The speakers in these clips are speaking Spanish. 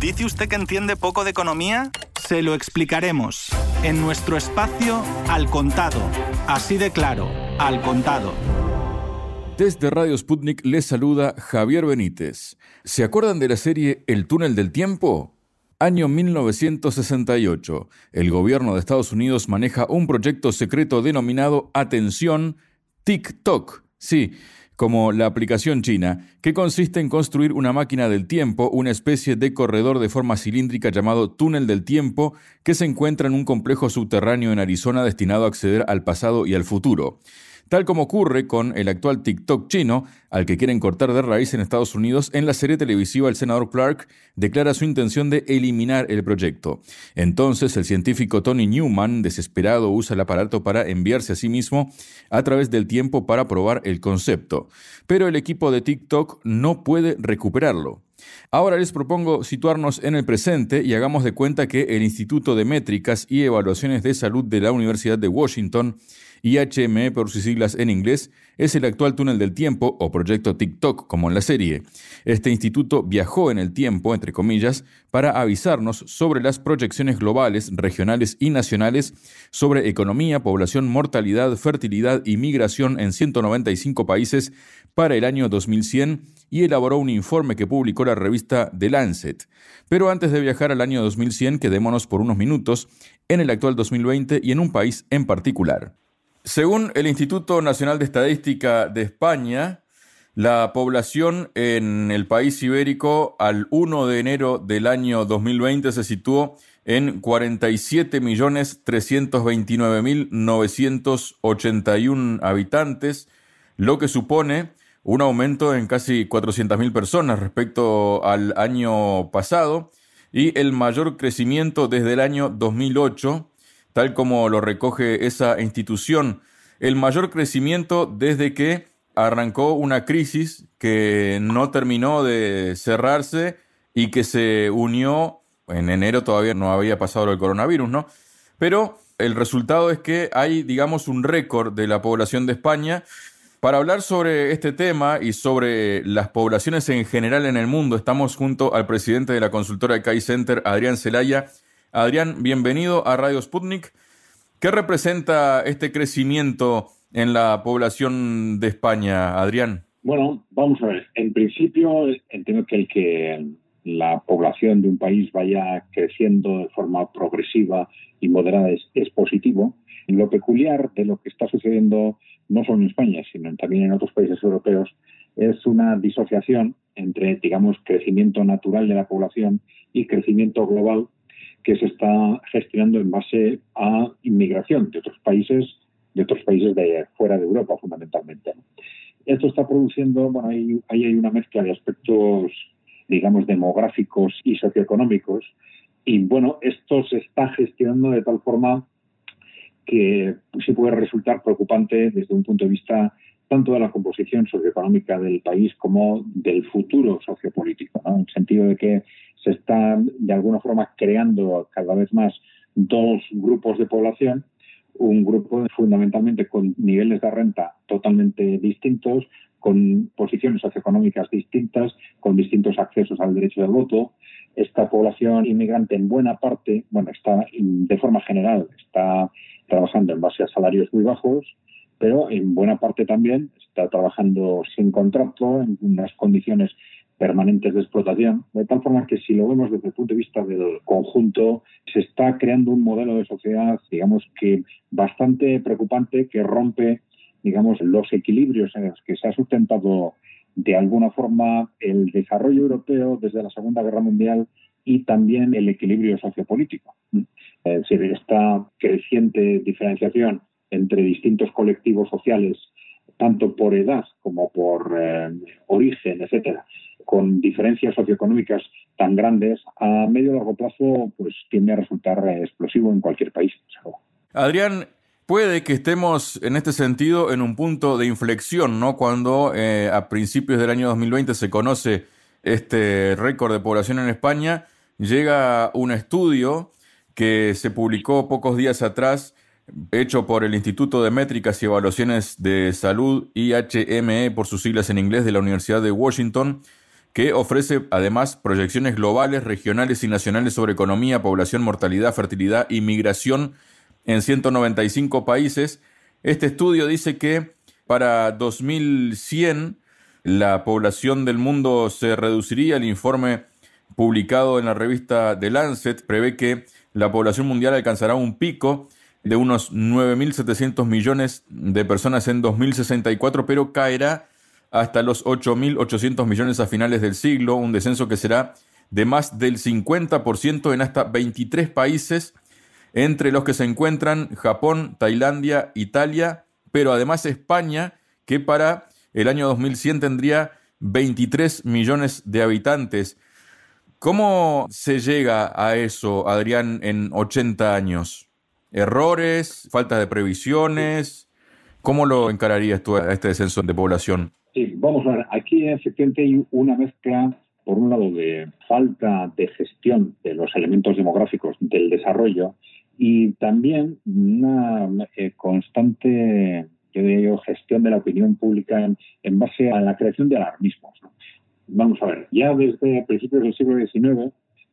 ¿Dice usted que entiende poco de economía? Se lo explicaremos en nuestro espacio Al Contado. Así de claro, Al Contado. Desde Radio Sputnik les saluda Javier Benítez. ¿Se acuerdan de la serie El túnel del tiempo? Año 1968. El gobierno de Estados Unidos maneja un proyecto secreto denominado Atención TikTok. Sí, como la aplicación china, que consiste en construir una máquina del tiempo, una especie de corredor de forma cilíndrica llamado túnel del tiempo, que se encuentra en un complejo subterráneo en Arizona destinado a acceder al pasado y al futuro tal como ocurre con el actual TikTok chino, al que quieren cortar de raíz en Estados Unidos, en la serie televisiva el senador Clark declara su intención de eliminar el proyecto. Entonces el científico Tony Newman, desesperado, usa el aparato para enviarse a sí mismo a través del tiempo para probar el concepto. Pero el equipo de TikTok no puede recuperarlo. Ahora les propongo situarnos en el presente y hagamos de cuenta que el Instituto de Métricas y Evaluaciones de Salud de la Universidad de Washington IHME por sus siglas en inglés, es el actual túnel del tiempo o proyecto TikTok como en la serie. Este instituto viajó en el tiempo, entre comillas, para avisarnos sobre las proyecciones globales, regionales y nacionales sobre economía, población, mortalidad, fertilidad y migración en 195 países para el año 2100 y elaboró un informe que publicó la revista The Lancet. Pero antes de viajar al año 2100, quedémonos por unos minutos en el actual 2020 y en un país en particular. Según el Instituto Nacional de Estadística de España, la población en el país ibérico al 1 de enero del año 2020 se situó en 47.329.981 habitantes, lo que supone un aumento en casi 400.000 personas respecto al año pasado y el mayor crecimiento desde el año 2008 tal como lo recoge esa institución, el mayor crecimiento desde que arrancó una crisis que no terminó de cerrarse y que se unió, en enero todavía no había pasado el coronavirus, ¿no? Pero el resultado es que hay, digamos, un récord de la población de España. Para hablar sobre este tema y sobre las poblaciones en general en el mundo, estamos junto al presidente de la consultora CAI Center, Adrián Celaya, Adrián, bienvenido a Radio Sputnik. ¿Qué representa este crecimiento en la población de España, Adrián? Bueno, vamos a ver. En principio, entiendo que el que la población de un país vaya creciendo de forma progresiva y moderada es, es positivo. Lo peculiar de lo que está sucediendo no solo en España, sino también en otros países europeos, es una disociación entre, digamos, crecimiento natural de la población y crecimiento global que se está gestionando en base a inmigración de otros países, de otros países de fuera de Europa fundamentalmente. Esto está produciendo, bueno, ahí, hay una mezcla de aspectos, digamos, demográficos y socioeconómicos, y bueno, esto se está gestionando de tal forma que sí puede resultar preocupante desde un punto de vista tanto de la composición socioeconómica del país como del futuro sociopolítico, en el sentido de que se están de alguna forma creando cada vez más dos grupos de población, un grupo fundamentalmente con niveles de renta totalmente distintos, con posiciones socioeconómicas distintas, con distintos accesos al derecho de voto. Esta población inmigrante en buena parte, bueno, está de forma general, está trabajando en base a salarios muy bajos, pero en buena parte también está trabajando sin contrato, en unas condiciones permanentes de explotación, de tal forma que si lo vemos desde el punto de vista del conjunto, se está creando un modelo de sociedad, digamos que bastante preocupante, que rompe, digamos, los equilibrios en los que se ha sustentado de alguna forma el desarrollo europeo desde la Segunda Guerra Mundial y también el equilibrio sociopolítico. Es decir, esta creciente diferenciación entre distintos colectivos sociales, tanto por edad como por eh, origen, etcétera, con diferencias socioeconómicas tan grandes, a medio y largo plazo, pues tiende a resultar explosivo en cualquier país. Adrián, puede que estemos en este sentido en un punto de inflexión, ¿no? Cuando eh, a principios del año 2020 se conoce este récord de población en España, llega un estudio que se publicó pocos días atrás hecho por el Instituto de Métricas y Evaluaciones de Salud, IHME por sus siglas en inglés, de la Universidad de Washington, que ofrece además proyecciones globales, regionales y nacionales sobre economía, población, mortalidad, fertilidad y migración en 195 países. Este estudio dice que para 2100 la población del mundo se reduciría. El informe publicado en la revista The Lancet prevé que la población mundial alcanzará un pico de unos 9.700 millones de personas en 2064, pero caerá hasta los 8.800 millones a finales del siglo, un descenso que será de más del 50% en hasta 23 países, entre los que se encuentran Japón, Tailandia, Italia, pero además España, que para el año 2100 tendría 23 millones de habitantes. ¿Cómo se llega a eso, Adrián, en 80 años? ¿Errores? ¿Falta de previsiones? ¿Cómo lo encararías tú a este descenso de población? Sí, vamos a ver, aquí efectivamente hay una mezcla, por un lado, de falta de gestión de los elementos demográficos del desarrollo y también una eh, constante yo diría gestión de la opinión pública en, base a la creación de alarmismos. Vamos a ver, ya desde principios del siglo XIX,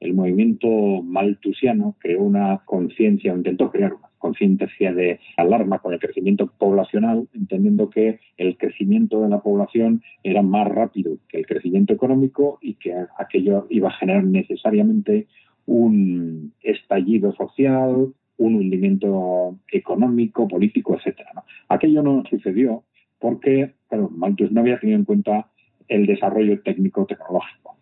el movimiento maltusiano creó una conciencia, intentó crear una conciencia de alarma con el crecimiento poblacional, entendiendo que el crecimiento de la población era más rápido que el crecimiento económico y que aquello iba a generar necesariamente un estallido social, un hundimiento económico, político, etcétera. Aquello no sucedió porque, claro, Malthus no había tenido en cuenta el desarrollo técnico-tecnológico.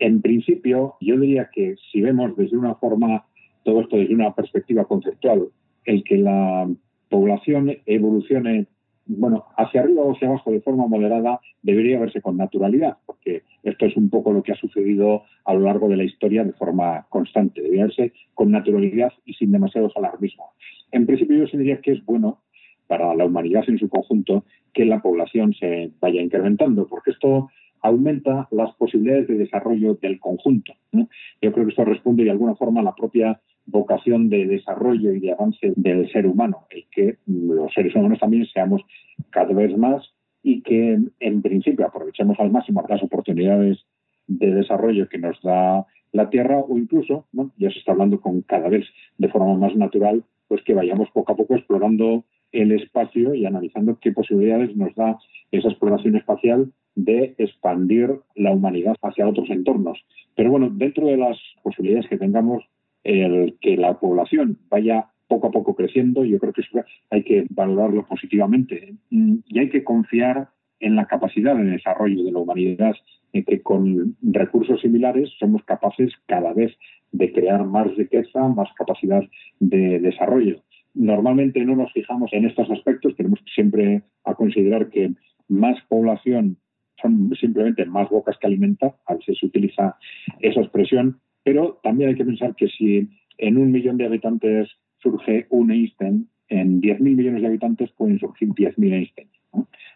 En principio, yo diría que si vemos desde una forma, todo esto desde una perspectiva conceptual, el que la población evolucione bueno, hacia arriba o hacia abajo de forma moderada debería verse con naturalidad, porque esto es un poco lo que ha sucedido a lo largo de la historia de forma constante. Debería verse con naturalidad y sin demasiados alarmismos. En principio, yo diría que es bueno para la humanidad en su conjunto que la población se vaya incrementando, porque esto aumenta las posibilidades de desarrollo del conjunto. Yo creo que esto responde de alguna forma a la propia vocación de desarrollo y de avance del ser humano, el que los seres humanos también seamos cada vez más y que en principio aprovechemos al máximo las oportunidades de desarrollo que nos da la Tierra o incluso, ya se está hablando con cada vez de forma más natural, pues que vayamos poco a poco explorando el espacio y analizando qué posibilidades nos da esa exploración espacial de expandir la humanidad hacia otros entornos. Pero bueno, dentro de las posibilidades que tengamos, el que la población vaya poco a poco creciendo, yo creo que hay que valorarlo positivamente y hay que confiar en la capacidad de desarrollo de la humanidad, en que con recursos similares somos capaces cada vez de crear más riqueza, más capacidad de desarrollo. Normalmente no nos fijamos en estos aspectos, tenemos siempre a considerar que más población son simplemente más bocas que alimentar, a veces se utiliza esa expresión, pero también hay que pensar que si en un millón de habitantes surge un Einstein, en 10.000 millones de habitantes pueden surgir 10.000 Einstein.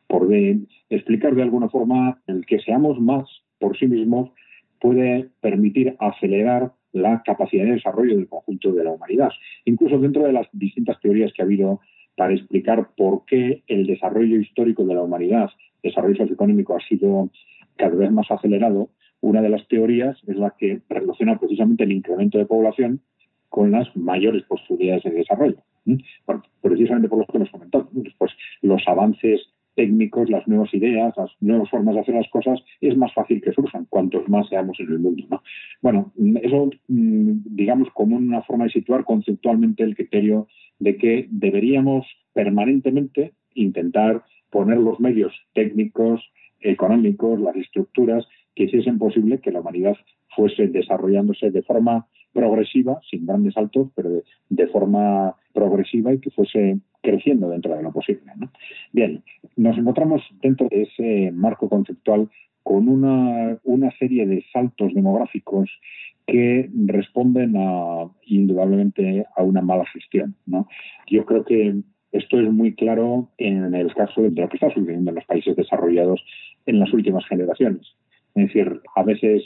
Por explicar de alguna forma, el que seamos más por sí mismos puede permitir acelerar la capacidad de desarrollo del conjunto de la humanidad. Incluso dentro de las distintas teorías que ha habido para explicar por qué el desarrollo histórico de la humanidad, desarrollo socioeconómico, ha sido cada vez más acelerado, una de las teorías es la que relaciona precisamente el incremento de población con las mayores posibilidades de desarrollo. precisamente por lo que hemos comentado. Pues los avances técnicos, las nuevas ideas, las nuevas formas de hacer las cosas, es más fácil que surjan cuantos más seamos en el mundo. Bueno, eso mm, digamos como una forma de situar conceptualmente el criterio de que deberíamos permanentemente intentar poner los medios técnicos, económicos, las estructuras que hiciesen posible que la humanidad fuese desarrollándose de forma progresiva, sin grandes saltos, pero de, forma progresiva y que fuese creciendo dentro de lo posible. Bien, nos encontramos dentro de ese marco conceptual con una, una serie de saltos demográficos que responden a, indudablemente a una mala gestión. Yo creo que esto es muy claro en el caso de lo que está sucediendo en los países desarrollados en las últimas generaciones. Es decir, a veces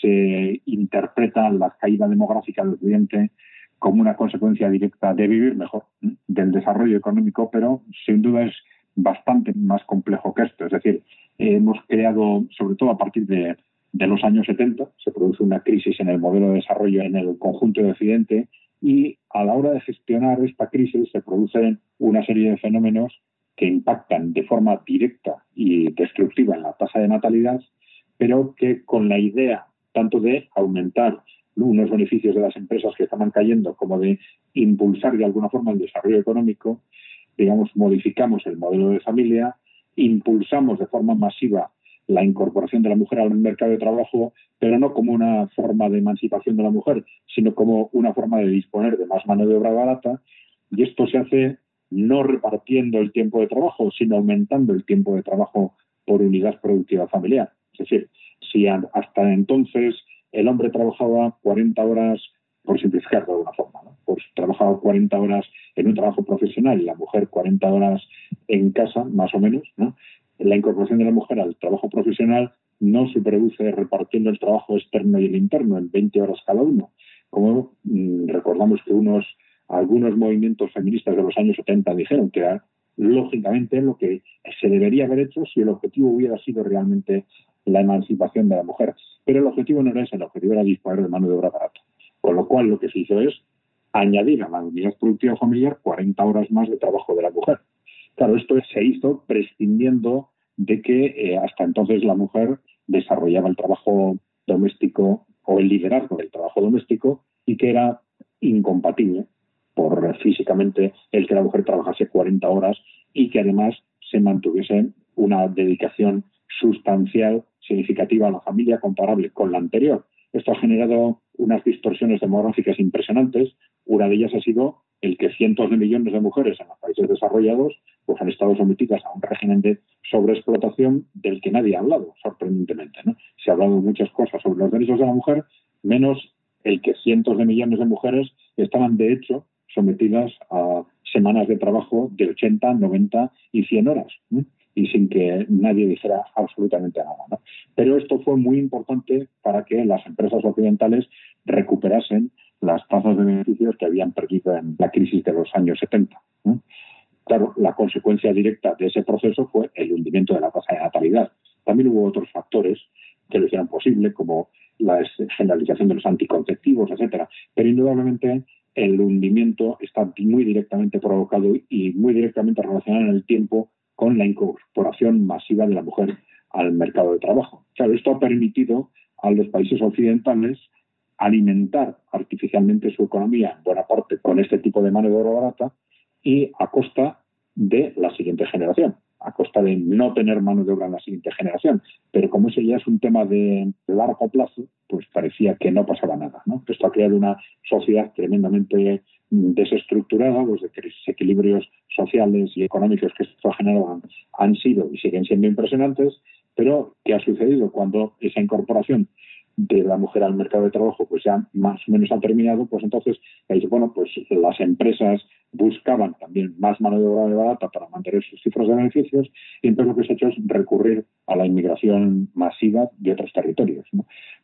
se interpreta la caída demográfica del Occidente como una consecuencia directa de vivir mejor, del desarrollo económico, pero sin duda es bastante más complejo que esto. Es decir, hemos creado, sobre todo a partir de, los años 70, se produce una crisis en el modelo de desarrollo en el conjunto de Occidente y a la hora de gestionar esta crisis se producen una serie de fenómenos que impactan de forma directa y destructiva en la tasa de natalidad, pero que con la idea tanto de aumentar unos beneficios de las empresas que estaban cayendo como de impulsar de alguna forma el desarrollo económico, digamos, modificamos el modelo de familia, impulsamos de forma masiva la incorporación de la mujer al mercado de trabajo, pero no como una forma de emancipación de la mujer, sino como una forma de disponer de más mano de obra barata. Y esto se hace no repartiendo el tiempo de trabajo, sino aumentando el tiempo de trabajo por unidad productiva familiar. Es decir, si hasta entonces el hombre trabajaba 40 horas, por simplificar de alguna forma, pues trabajaba 40 horas en un trabajo profesional y la mujer 40 horas en casa, más o menos, ¿no? La incorporación de la mujer al trabajo profesional no se produce repartiendo el trabajo externo y el interno en 20 horas cada uno. Como mm, recordamos que unos algunos movimientos feministas de los años 70 dijeron que era lógicamente lo que se debería haber hecho si el objetivo hubiera sido realmente la emancipación de la mujer. Pero el objetivo no era ese, el objetivo era disponer de mano de obra barata. Con lo cual lo que se hizo es añadir a la unidad productiva familiar 40 horas más de trabajo de la mujer. Claro, esto se hizo prescindiendo de que eh, hasta entonces la mujer desarrollaba el trabajo doméstico o el liderazgo del trabajo doméstico y que era incompatible por físicamente el que la mujer trabajase 40 horas y que además se mantuviese una dedicación sustancial, significativa a la familia comparable con la anterior. Esto ha generado unas distorsiones demográficas impresionantes. Una de ellas ha sido el que cientos de millones de mujeres en los países desarrollados pues han estado sometidas a un régimen de sobreexplotación del que nadie ha hablado, sorprendentemente. ¿no? Se ha hablado muchas cosas sobre los derechos de la mujer, menos el que cientos de millones de mujeres estaban, de hecho, sometidas a semanas de trabajo de 80, 90 y 100 horas. y sin que nadie dijera absolutamente nada. Pero esto fue muy importante para que las empresas occidentales recuperasen las tasas de beneficios que habían perdido en la crisis de los años 70. Claro, la consecuencia directa de ese proceso fue el hundimiento de la tasa de natalidad. También hubo otros factores que lo hicieron posible, como la generalización de los anticonceptivos, etcétera. Pero indudablemente el hundimiento está muy directamente provocado y muy directamente relacionado en el tiempo con la incorporación masiva de la mujer al mercado de trabajo. Claro, esto ha permitido a los países occidentales alimentar artificialmente su economía en buena parte con este tipo de mano de obra barata y a costa de la siguiente generación a costa de no tener mano de obra en la siguiente generación. Pero como ese ya es un tema de largo plazo, pues parecía que no pasaba nada. ¿no? Esto ha creado una sociedad tremendamente desestructurada, los desequilibrios sociales y económicos que esto ha generado han sido y siguen siendo impresionantes, pero ¿qué ha sucedido cuando esa incorporación de la mujer al mercado de trabajo pues ya más o menos ha terminado, pues entonces bueno, pues las empresas buscaban también más mano de obra barata para mantener sus cifras de beneficios y entonces lo que se ha hecho es recurrir a la inmigración masiva de otros territorios.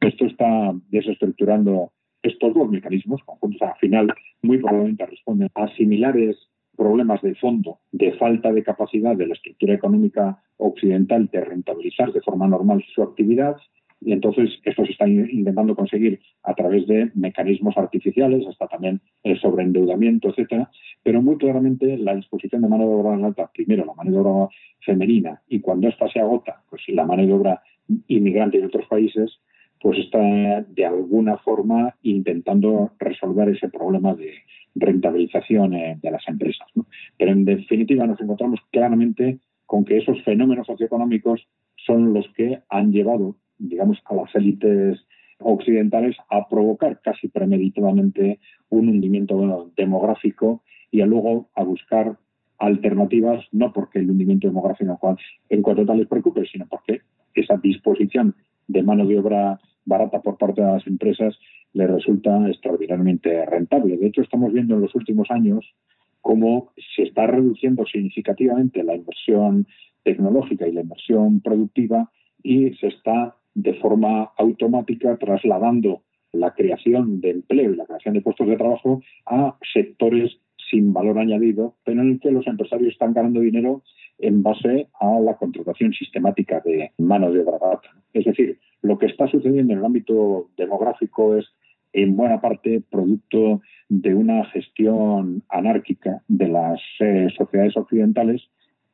Esto está desestructurando estos dos mecanismos conjuntos. Al final, muy probablemente responden a similares problemas de fondo de falta de capacidad de la estructura económica occidental de rentabilizar de forma normal su actividad y entonces esto se está intentando conseguir a través de mecanismos artificiales, hasta también el sobreendeudamiento, etcétera. Pero muy claramente la disposición de mano de obra alta, primero la mano de obra femenina, y cuando esta se agota, pues la mano de obra inmigrante de otros países, pues está de alguna forma intentando resolver ese problema de rentabilización eh, de las empresas. Pero en definitiva nos encontramos claramente con que esos fenómenos socioeconómicos son los que han llevado digamos, a las élites occidentales a provocar casi premeditadamente un hundimiento demográfico y a luego a buscar alternativas, no porque el hundimiento demográfico en cuanto tal les preocupe, sino porque esa disposición de mano de obra barata por parte de las empresas les resulta extraordinariamente rentable. De hecho, estamos viendo en los últimos años cómo se está reduciendo significativamente la inversión tecnológica y la inversión productiva y se está de forma automática trasladando la creación de empleo y la creación de puestos de trabajo a sectores sin valor añadido, pero en el que los empresarios están ganando dinero en base a la contratación sistemática de mano de obra Es decir, lo que está sucediendo en el ámbito demográfico es en buena parte producto de una gestión anárquica de las eh, sociedades occidentales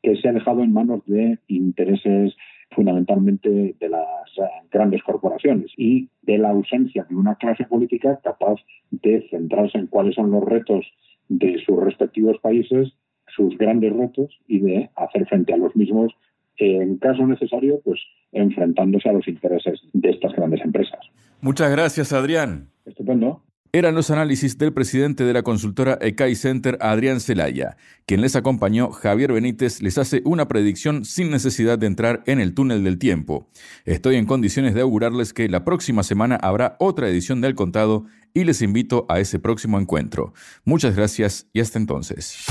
que se ha dejado en manos de intereses fundamentalmente de las eh, grandes corporaciones y de la ausencia de una clase política capaz de centrarse en cuáles son los retos de sus respectivos países, sus grandes retos y de hacer frente a los mismos en caso necesario, pues enfrentándose a los intereses de estas grandes empresas. Muchas gracias, Adrián. Estupendo. Eran los análisis del presidente de la consultora ECAI Center, Adrián Celaya. Quien les acompañó, Javier Benítez, les hace una predicción sin necesidad de entrar en el túnel del tiempo. Estoy en condiciones de augurarles que la próxima semana habrá otra edición del Contado y les invito a ese próximo encuentro. Muchas gracias y hasta entonces.